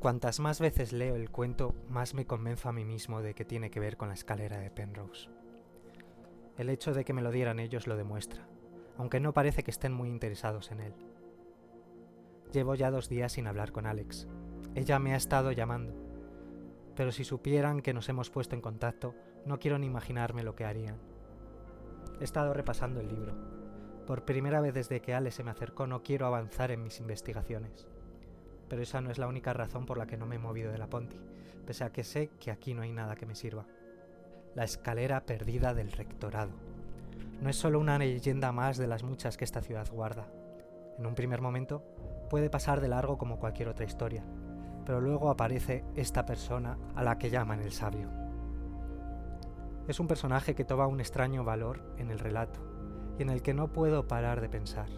Cuantas más veces leo el cuento, más me convenzo a mí mismo de que tiene que ver con la escalera de Penrose. El hecho de que me lo dieran ellos lo demuestra, aunque no parece que estén muy interesados en él. Llevo ya dos días sin hablar con Alex. Ella me ha estado llamando. Pero si supieran que nos hemos puesto en contacto, no quiero ni imaginarme lo que harían. He estado repasando el libro. Por primera vez desde que Alex se me acercó no quiero avanzar en mis investigaciones pero esa no es la única razón por la que no me he movido de la Ponti, pese a que sé que aquí no hay nada que me sirva. La escalera perdida del rectorado. No es solo una leyenda más de las muchas que esta ciudad guarda. En un primer momento puede pasar de largo como cualquier otra historia, pero luego aparece esta persona a la que llaman el sabio. Es un personaje que toma un extraño valor en el relato y en el que no puedo parar de pensar.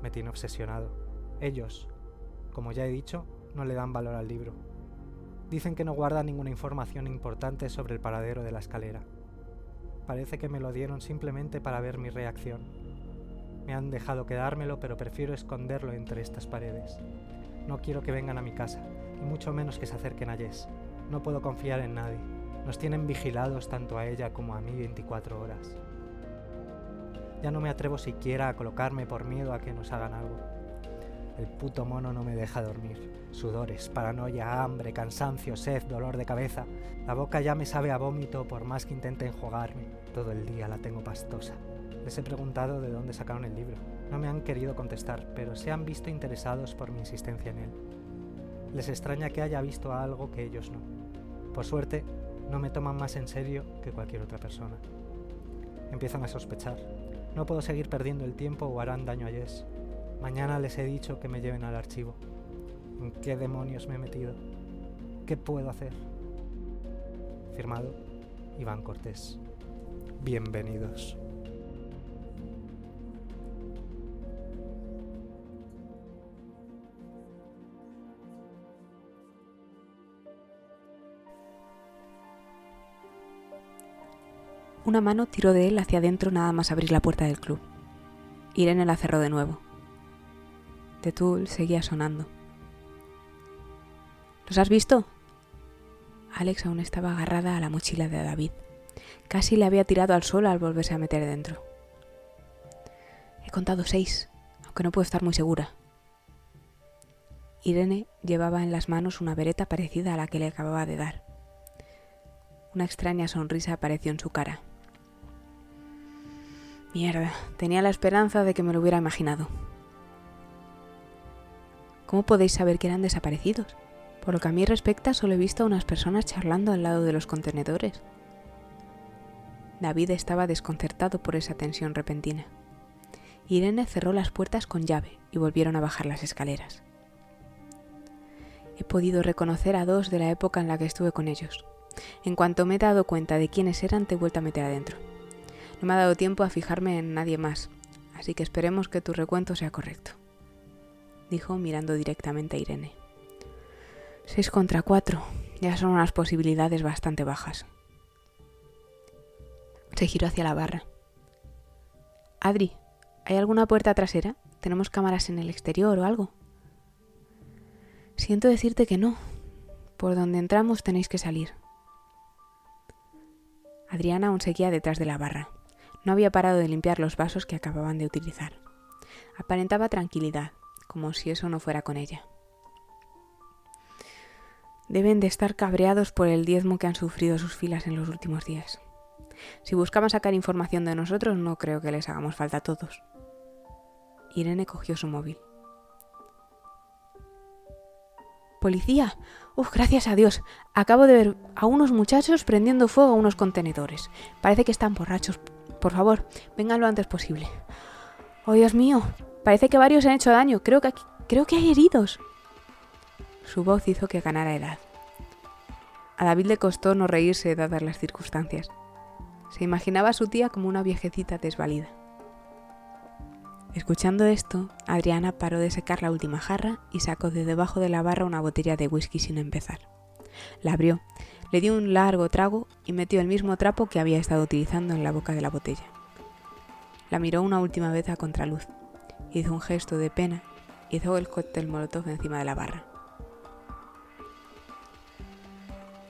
Me tiene obsesionado. Ellos, como ya he dicho, no le dan valor al libro. Dicen que no guarda ninguna información importante sobre el paradero de la escalera. Parece que me lo dieron simplemente para ver mi reacción. Me han dejado quedármelo, pero prefiero esconderlo entre estas paredes. No quiero que vengan a mi casa, y mucho menos que se acerquen a Jess. No puedo confiar en nadie. Nos tienen vigilados tanto a ella como a mí 24 horas. Ya no me atrevo siquiera a colocarme por miedo a que nos hagan algo. El puto mono no me deja dormir. Sudores, paranoia, hambre, cansancio, sed, dolor de cabeza. La boca ya me sabe a vómito por más que intente enjuagarme. Todo el día la tengo pastosa. Les he preguntado de dónde sacaron el libro. No me han querido contestar, pero se han visto interesados por mi insistencia en él. Les extraña que haya visto algo que ellos no. Por suerte, no me toman más en serio que cualquier otra persona. Empiezan a sospechar. No puedo seguir perdiendo el tiempo o harán daño a Jess. Mañana les he dicho que me lleven al archivo. ¿En qué demonios me he metido? ¿Qué puedo hacer? Firmado Iván Cortés. Bienvenidos. Una mano tiró de él hacia adentro nada más abrir la puerta del club. Irene la cerró de nuevo. The Tool seguía sonando. ¿Los has visto? Alex aún estaba agarrada a la mochila de David. Casi le había tirado al suelo al volverse a meter dentro. He contado seis, aunque no puedo estar muy segura. Irene llevaba en las manos una vereta parecida a la que le acababa de dar. Una extraña sonrisa apareció en su cara. Mierda, tenía la esperanza de que me lo hubiera imaginado. ¿Cómo podéis saber que eran desaparecidos? Por lo que a mí respecta, solo he visto a unas personas charlando al lado de los contenedores. David estaba desconcertado por esa tensión repentina. Irene cerró las puertas con llave y volvieron a bajar las escaleras. He podido reconocer a dos de la época en la que estuve con ellos. En cuanto me he dado cuenta de quiénes eran, te he vuelto a meter adentro. No me ha dado tiempo a fijarme en nadie más, así que esperemos que tu recuento sea correcto dijo mirando directamente a Irene. Seis contra cuatro. Ya son unas posibilidades bastante bajas. Se giró hacia la barra. Adri, ¿hay alguna puerta trasera? ¿Tenemos cámaras en el exterior o algo? Siento decirte que no. Por donde entramos tenéis que salir. Adriana aún seguía detrás de la barra. No había parado de limpiar los vasos que acababan de utilizar. Aparentaba tranquilidad, como si eso no fuera con ella. Deben de estar cabreados por el diezmo que han sufrido sus filas en los últimos días. Si buscaban sacar información de nosotros, no creo que les hagamos falta a todos. Irene cogió su móvil. Policía. Uf, gracias a Dios. Acabo de ver a unos muchachos prendiendo fuego a unos contenedores. Parece que están borrachos. Por favor, vengan lo antes posible. Oh, Dios mío. Parece que varios han hecho daño. Creo que, creo que hay heridos. Su voz hizo que ganara edad. A David le costó no reírse dadas las circunstancias. Se imaginaba a su tía como una viejecita desvalida. Escuchando esto, Adriana paró de secar la última jarra y sacó de debajo de la barra una botella de whisky sin empezar. La abrió, le dio un largo trago y metió el mismo trapo que había estado utilizando en la boca de la botella. La miró una última vez a contraluz hizo un gesto de pena y dejó el cóctel molotov encima de la barra.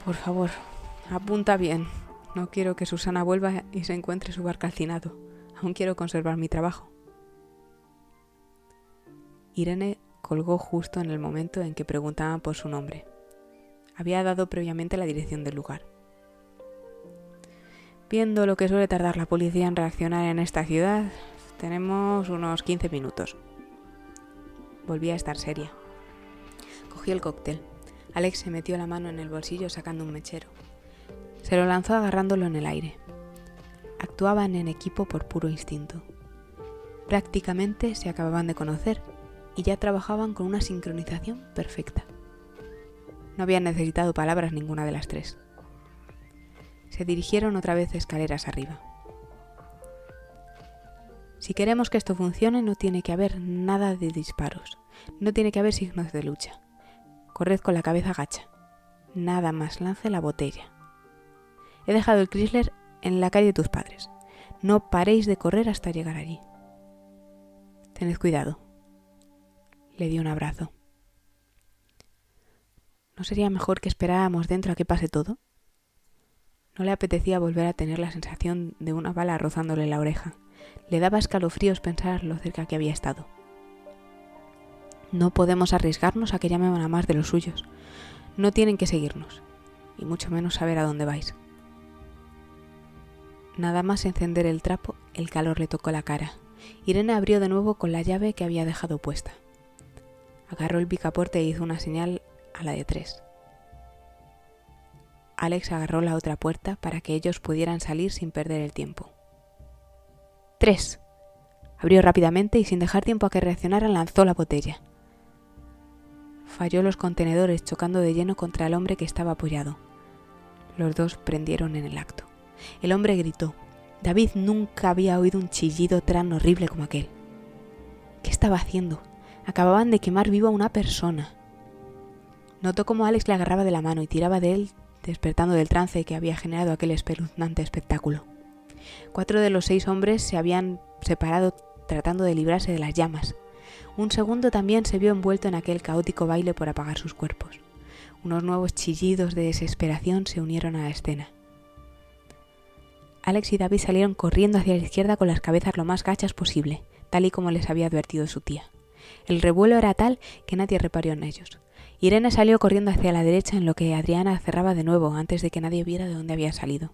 Por favor, apunta bien. No quiero que Susana vuelva y se encuentre su barca calcinado. Aún quiero conservar mi trabajo. Irene colgó justo en el momento en que preguntaban por su nombre. Había dado previamente la dirección del lugar. Viendo lo que suele tardar la policía en reaccionar en esta ciudad, tenemos unos 15 minutos. Volví a estar seria. Cogí el cóctel. Alex se metió la mano en el bolsillo sacando un mechero. Se lo lanzó agarrándolo en el aire. Actuaban en equipo por puro instinto. Prácticamente se acababan de conocer y ya trabajaban con una sincronización perfecta. No habían necesitado palabras ninguna de las tres se dirigieron otra vez escaleras arriba. Si queremos que esto funcione no tiene que haber nada de disparos, no tiene que haber signos de lucha. Corred con la cabeza gacha. Nada más lance la botella. He dejado el Chrysler en la calle de tus padres. No paréis de correr hasta llegar allí. Tened cuidado. Le di un abrazo. ¿No sería mejor que esperáramos dentro a que pase todo? No le apetecía volver a tener la sensación de una bala rozándole la oreja. Le daba escalofríos pensar lo cerca que había estado. No podemos arriesgarnos a que llamen a más de los suyos. No tienen que seguirnos, y mucho menos saber a dónde vais. Nada más encender el trapo, el calor le tocó la cara. Irene abrió de nuevo con la llave que había dejado puesta. Agarró el picaporte e hizo una señal a la de tres. Alex agarró la otra puerta para que ellos pudieran salir sin perder el tiempo. ¡Tres! Abrió rápidamente y sin dejar tiempo a que reaccionaran lanzó la botella. Falló los contenedores chocando de lleno contra el hombre que estaba apoyado. Los dos prendieron en el acto. El hombre gritó. David nunca había oído un chillido tan horrible como aquel. ¿Qué estaba haciendo? Acababan de quemar vivo a una persona. Notó cómo Alex le agarraba de la mano y tiraba de él despertando del trance que había generado aquel espeluznante espectáculo. Cuatro de los seis hombres se habían separado tratando de librarse de las llamas. Un segundo también se vio envuelto en aquel caótico baile por apagar sus cuerpos. Unos nuevos chillidos de desesperación se unieron a la escena. Alex y David salieron corriendo hacia la izquierda con las cabezas lo más gachas posible, tal y como les había advertido su tía. El revuelo era tal que nadie reparó en ellos. Irene salió corriendo hacia la derecha en lo que Adriana cerraba de nuevo antes de que nadie viera de dónde había salido.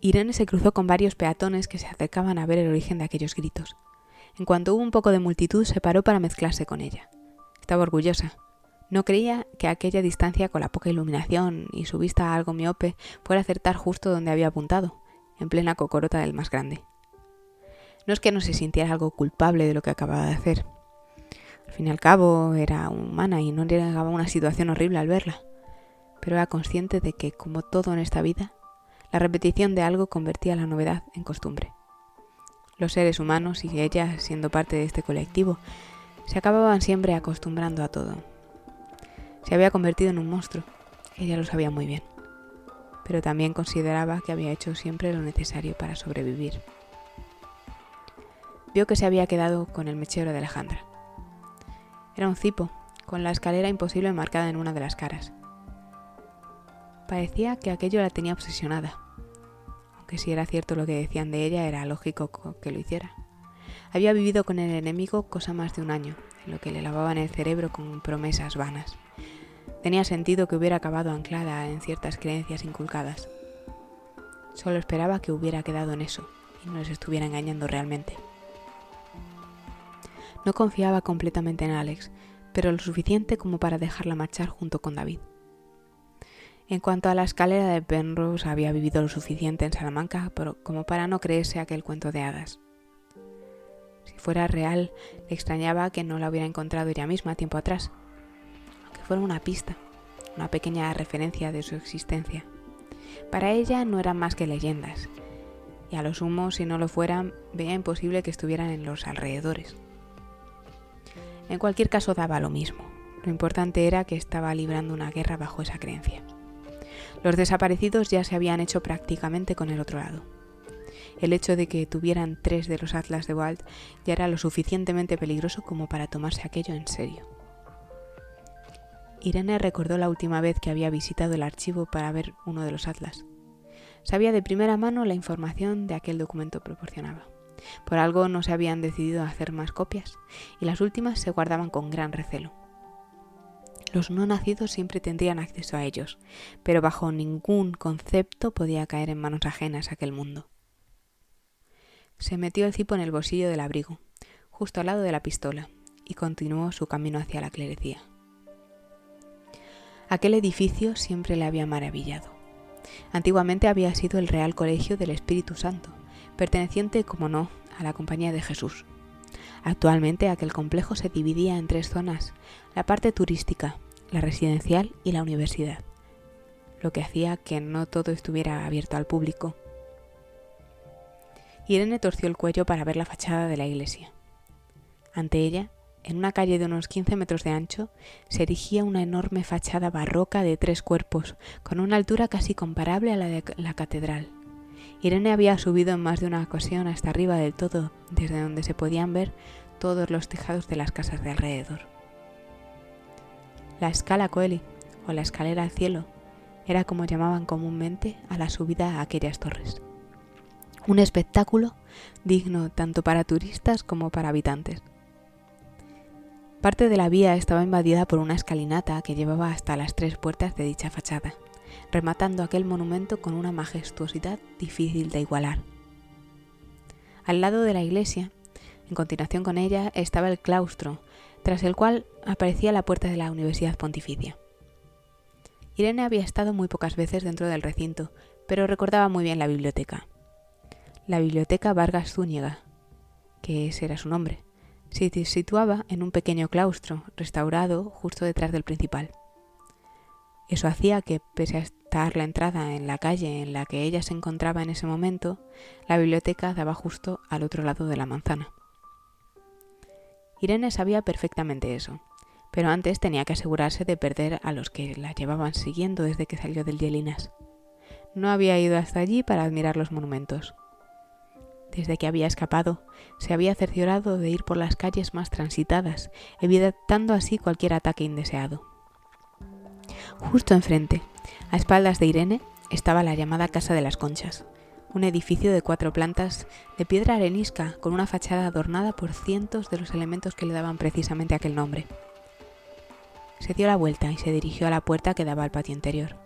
Irene se cruzó con varios peatones que se acercaban a ver el origen de aquellos gritos. En cuanto hubo un poco de multitud, se paró para mezclarse con ella. Estaba orgullosa. No creía que aquella distancia con la poca iluminación y su vista algo miope fuera a acertar justo donde había apuntado, en plena cocorota del más grande. No es que no se sintiera algo culpable de lo que acababa de hacer, al fin y al cabo era humana y no llegaba una situación horrible al verla, pero era consciente de que, como todo en esta vida, la repetición de algo convertía la novedad en costumbre. Los seres humanos y ella, siendo parte de este colectivo, se acababan siempre acostumbrando a todo. Se había convertido en un monstruo, ella lo sabía muy bien, pero también consideraba que había hecho siempre lo necesario para sobrevivir. Vio que se había quedado con el mechero de Alejandra. Era un cipo, con la escalera imposible marcada en una de las caras. Parecía que aquello la tenía obsesionada. Aunque si era cierto lo que decían de ella, era lógico que lo hiciera. Había vivido con el enemigo cosa más de un año, en lo que le lavaban el cerebro con promesas vanas. Tenía sentido que hubiera acabado anclada en ciertas creencias inculcadas. Solo esperaba que hubiera quedado en eso y no les estuviera engañando realmente. No confiaba completamente en Alex, pero lo suficiente como para dejarla marchar junto con David. En cuanto a la escalera de Penrose, había vivido lo suficiente en Salamanca como para no creerse aquel cuento de hadas. Si fuera real, le extrañaba que no la hubiera encontrado ella misma tiempo atrás, aunque fuera una pista, una pequeña referencia de su existencia. Para ella no eran más que leyendas, y a lo sumo, si no lo fueran, veía imposible que estuvieran en los alrededores. En cualquier caso daba lo mismo. Lo importante era que estaba librando una guerra bajo esa creencia. Los desaparecidos ya se habían hecho prácticamente con el otro lado. El hecho de que tuvieran tres de los atlas de Walt ya era lo suficientemente peligroso como para tomarse aquello en serio. Irene recordó la última vez que había visitado el archivo para ver uno de los atlas. Sabía de primera mano la información de aquel documento proporcionaba. Por algo no se habían decidido a hacer más copias, y las últimas se guardaban con gran recelo. Los no nacidos siempre tendrían acceso a ellos, pero bajo ningún concepto podía caer en manos ajenas aquel mundo. Se metió el cipo en el bolsillo del abrigo, justo al lado de la pistola, y continuó su camino hacia la clerecía. Aquel edificio siempre le había maravillado. Antiguamente había sido el Real Colegio del Espíritu Santo, perteneciente, como no, a la Compañía de Jesús. Actualmente aquel complejo se dividía en tres zonas, la parte turística, la residencial y la universidad, lo que hacía que no todo estuviera abierto al público. Irene torció el cuello para ver la fachada de la iglesia. Ante ella en una calle de unos 15 metros de ancho, se erigía una enorme fachada barroca de tres cuerpos, con una altura casi comparable a la de la catedral. Irene había subido en más de una ocasión hasta arriba del todo, desde donde se podían ver todos los tejados de las casas de alrededor. La escala Coeli, o la escalera al cielo, era como llamaban comúnmente a la subida a aquellas torres. Un espectáculo digno tanto para turistas como para habitantes. Parte de la vía estaba invadida por una escalinata que llevaba hasta las tres puertas de dicha fachada, rematando aquel monumento con una majestuosidad difícil de igualar. Al lado de la iglesia, en continuación con ella, estaba el claustro, tras el cual aparecía la puerta de la Universidad Pontificia. Irene había estado muy pocas veces dentro del recinto, pero recordaba muy bien la biblioteca. La biblioteca Vargas Zúñiga, que ese era su nombre, se situaba en un pequeño claustro restaurado justo detrás del principal. Eso hacía que, pese a estar la entrada en la calle en la que ella se encontraba en ese momento, la biblioteca daba justo al otro lado de la manzana. Irene sabía perfectamente eso, pero antes tenía que asegurarse de perder a los que la llevaban siguiendo desde que salió del Yelinas. No había ido hasta allí para admirar los monumentos. Desde que había escapado, se había cerciorado de ir por las calles más transitadas, evitando así cualquier ataque indeseado. Justo enfrente, a espaldas de Irene, estaba la llamada Casa de las Conchas, un edificio de cuatro plantas de piedra arenisca con una fachada adornada por cientos de los elementos que le daban precisamente aquel nombre. Se dio la vuelta y se dirigió a la puerta que daba al patio interior.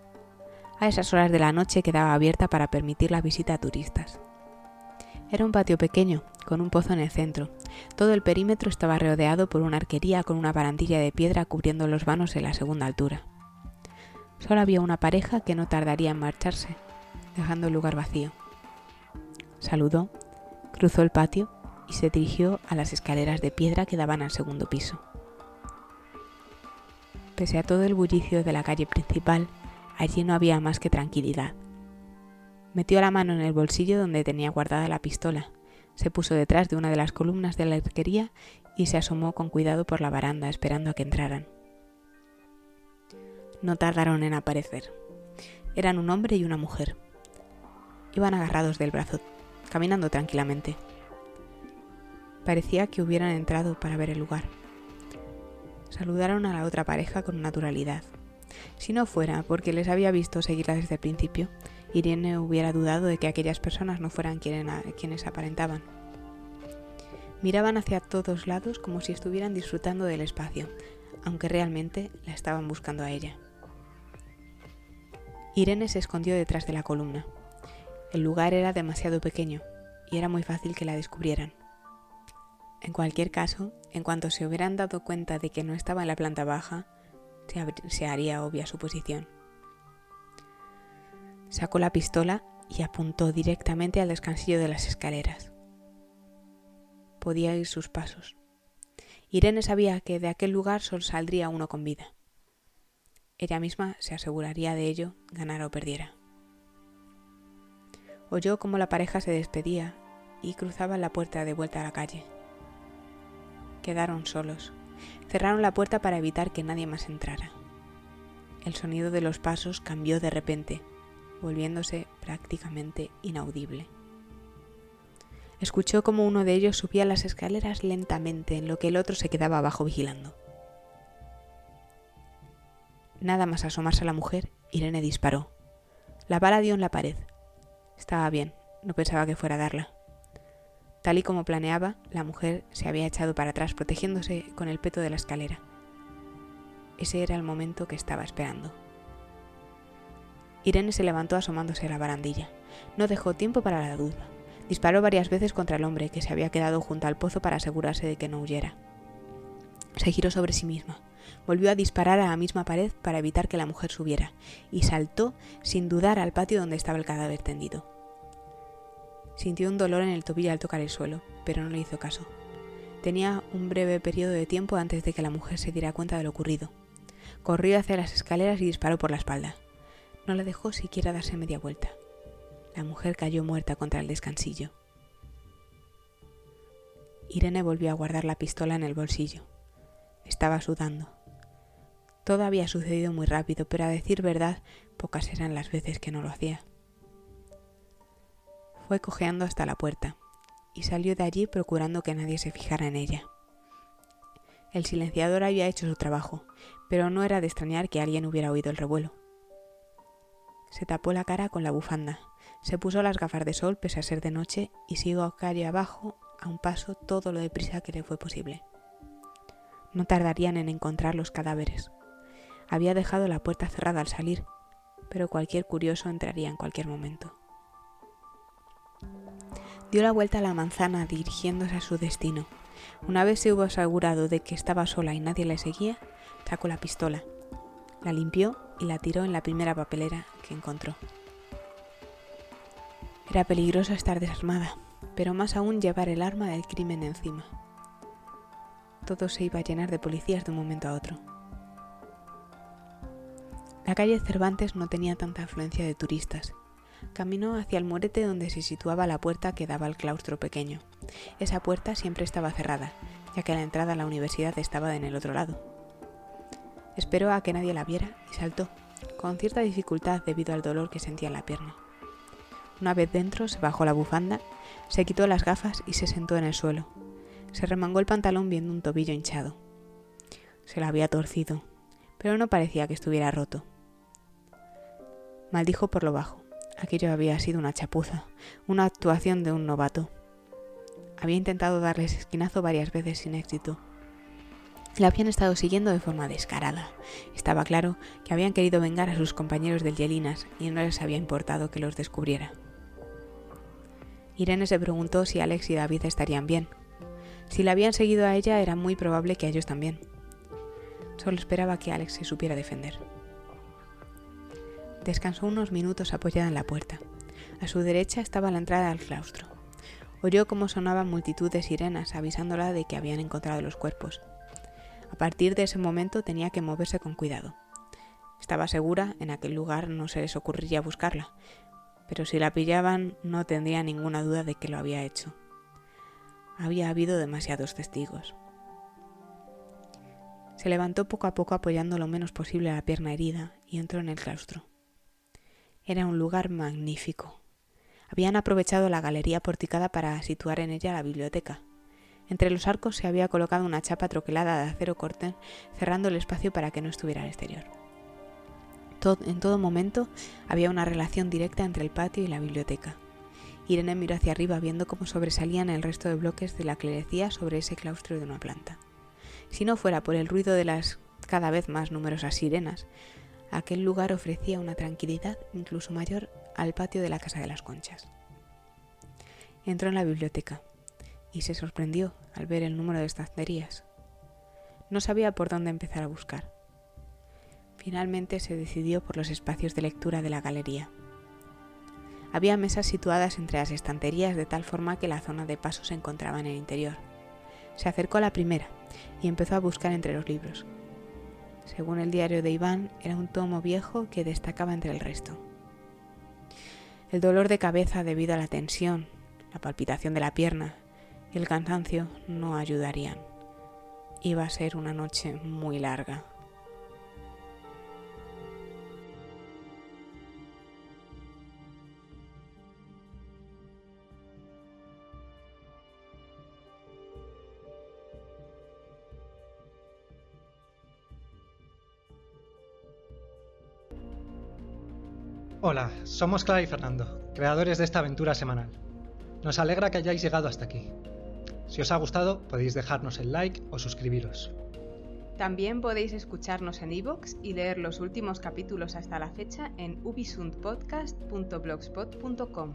A esas horas de la noche quedaba abierta para permitir la visita a turistas. Era un patio pequeño, con un pozo en el centro. Todo el perímetro estaba rodeado por una arquería con una barandilla de piedra cubriendo los vanos en la segunda altura. Solo había una pareja que no tardaría en marcharse, dejando el lugar vacío. Saludó, cruzó el patio y se dirigió a las escaleras de piedra que daban al segundo piso. Pese a todo el bullicio de la calle principal, allí no había más que tranquilidad. Metió la mano en el bolsillo donde tenía guardada la pistola, se puso detrás de una de las columnas de la arquería y se asomó con cuidado por la baranda esperando a que entraran. No tardaron en aparecer. Eran un hombre y una mujer. Iban agarrados del brazo, caminando tranquilamente. Parecía que hubieran entrado para ver el lugar. Saludaron a la otra pareja con naturalidad. Si no fuera porque les había visto seguirla desde el principio, Irene hubiera dudado de que aquellas personas no fueran quienes aparentaban. Miraban hacia todos lados como si estuvieran disfrutando del espacio, aunque realmente la estaban buscando a ella. Irene se escondió detrás de la columna. El lugar era demasiado pequeño y era muy fácil que la descubrieran. En cualquier caso, en cuanto se hubieran dado cuenta de que no estaba en la planta baja, se, haría obvia su posición. Sacó la pistola y apuntó directamente al descansillo de las escaleras. Podía oír sus pasos. Irene sabía que de aquel lugar solo saldría uno con vida. Ella misma se aseguraría de ello, ganara o perdiera. Oyó cómo la pareja se despedía y cruzaba la puerta de vuelta a la calle. Quedaron solos. Cerraron la puerta para evitar que nadie más entrara. El sonido de los pasos cambió de repente volviéndose prácticamente inaudible. Escuchó como uno de ellos subía las escaleras lentamente en lo que el otro se quedaba abajo vigilando. Nada más asomarse a la mujer, Irene disparó. La bala dio en la pared. Estaba bien, no pensaba que fuera a darla. Tal y como planeaba, la mujer se había echado para atrás protegiéndose con el peto de la escalera. Ese era el momento que estaba esperando. Irene se levantó asomándose a la barandilla. No dejó tiempo para la duda. Disparó varias veces contra el hombre que se había quedado junto al pozo para asegurarse de que no huyera. Se giró sobre sí misma. Volvió a disparar a la misma pared para evitar que la mujer subiera, y saltó sin dudar al patio donde estaba el cadáver tendido. Sintió un dolor en el tobillo al tocar el suelo, pero no le hizo caso. Tenía un breve periodo de tiempo antes de que la mujer se diera cuenta de lo ocurrido. Corrió hacia las escaleras y disparó por la espalda. No le dejó siquiera darse media vuelta. La mujer cayó muerta contra el descansillo. Irene volvió a guardar la pistola en el bolsillo. Estaba sudando. Todo había sucedido muy rápido, pero a decir verdad, pocas eran las veces que no lo hacía. Fue cojeando hasta la puerta y salió de allí procurando que nadie se fijara en ella. El silenciador había hecho su trabajo, pero no era de extrañar que alguien hubiera oído el revuelo. Se tapó la cara con la bufanda, se puso las gafas de sol pese a ser de noche y siguió calle abajo a un paso todo lo deprisa que le fue posible. No tardarían en encontrar los cadáveres. Había dejado la puerta cerrada al salir, pero cualquier curioso entraría en cualquier momento. Dio la vuelta a la manzana dirigiéndose a su destino. Una vez se hubo asegurado de que estaba sola y nadie le seguía, sacó la pistola, la limpió y la tiró en la primera papelera que encontró. Era peligroso estar desarmada, pero más aún llevar el arma del crimen encima. Todo se iba a llenar de policías de un momento a otro. La calle Cervantes no tenía tanta afluencia de turistas. Caminó hacia el murete donde se situaba la puerta que daba al claustro pequeño. Esa puerta siempre estaba cerrada, ya que la entrada a la universidad estaba en el otro lado. Esperó a que nadie la viera y saltó, con cierta dificultad debido al dolor que sentía en la pierna. Una vez dentro, se bajó la bufanda, se quitó las gafas y se sentó en el suelo. Se remangó el pantalón viendo un tobillo hinchado. Se lo había torcido, pero no parecía que estuviera roto. Maldijo por lo bajo. Aquello había sido una chapuza, una actuación de un novato. Había intentado darles esquinazo varias veces sin éxito. La habían estado siguiendo de forma descarada. Estaba claro que habían querido vengar a sus compañeros del Yelinas y no les había importado que los descubriera. Irene se preguntó si Alex y David estarían bien. Si la habían seguido a ella era muy probable que a ellos también. Solo esperaba que Alex se supiera defender. Descansó unos minutos apoyada en la puerta. A su derecha estaba la entrada al claustro. Oyó cómo sonaban multitud de sirenas avisándola de que habían encontrado los cuerpos. A partir de ese momento tenía que moverse con cuidado. Estaba segura, en aquel lugar no se les ocurriría buscarla, pero si la pillaban no tendría ninguna duda de que lo había hecho. Había habido demasiados testigos. Se levantó poco a poco apoyando lo menos posible la pierna herida y entró en el claustro. Era un lugar magnífico. Habían aprovechado la galería porticada para situar en ella la biblioteca. Entre los arcos se había colocado una chapa troquelada de acero corten, cerrando el espacio para que no estuviera al exterior en todo momento había una relación directa entre el patio y la biblioteca. Irene miró hacia arriba viendo cómo sobresalían el resto de bloques de la clerecía sobre ese claustro de una planta. Si no fuera por el ruido de las cada vez más numerosas sirenas, aquel lugar ofrecía una tranquilidad incluso mayor al patio de la Casa de las Conchas. Entró en la biblioteca y se sorprendió al ver el número de estanterías. No sabía por dónde empezar a buscar. Finalmente se decidió por los espacios de lectura de la galería. Había mesas situadas entre las estanterías de tal forma que la zona de paso se encontraba en el interior. Se acercó a la primera y empezó a buscar entre los libros. Según el diario de Iván, era un tomo viejo que destacaba entre el resto. El dolor de cabeza debido a la tensión, la palpitación de la pierna y el cansancio no ayudarían. Iba a ser una noche muy larga. Hola, somos Clara y Fernando, creadores de esta aventura semanal. Nos alegra que hayáis llegado hasta aquí. Si os ha gustado, podéis dejarnos el like o suscribiros. También podéis escucharnos en iVoox y leer los últimos capítulos hasta la fecha en ubisundpodcast.blogspot.com.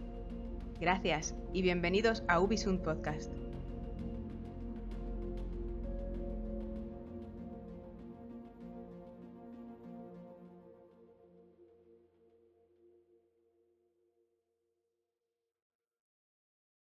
Gracias y bienvenidos a Ubisund Podcast.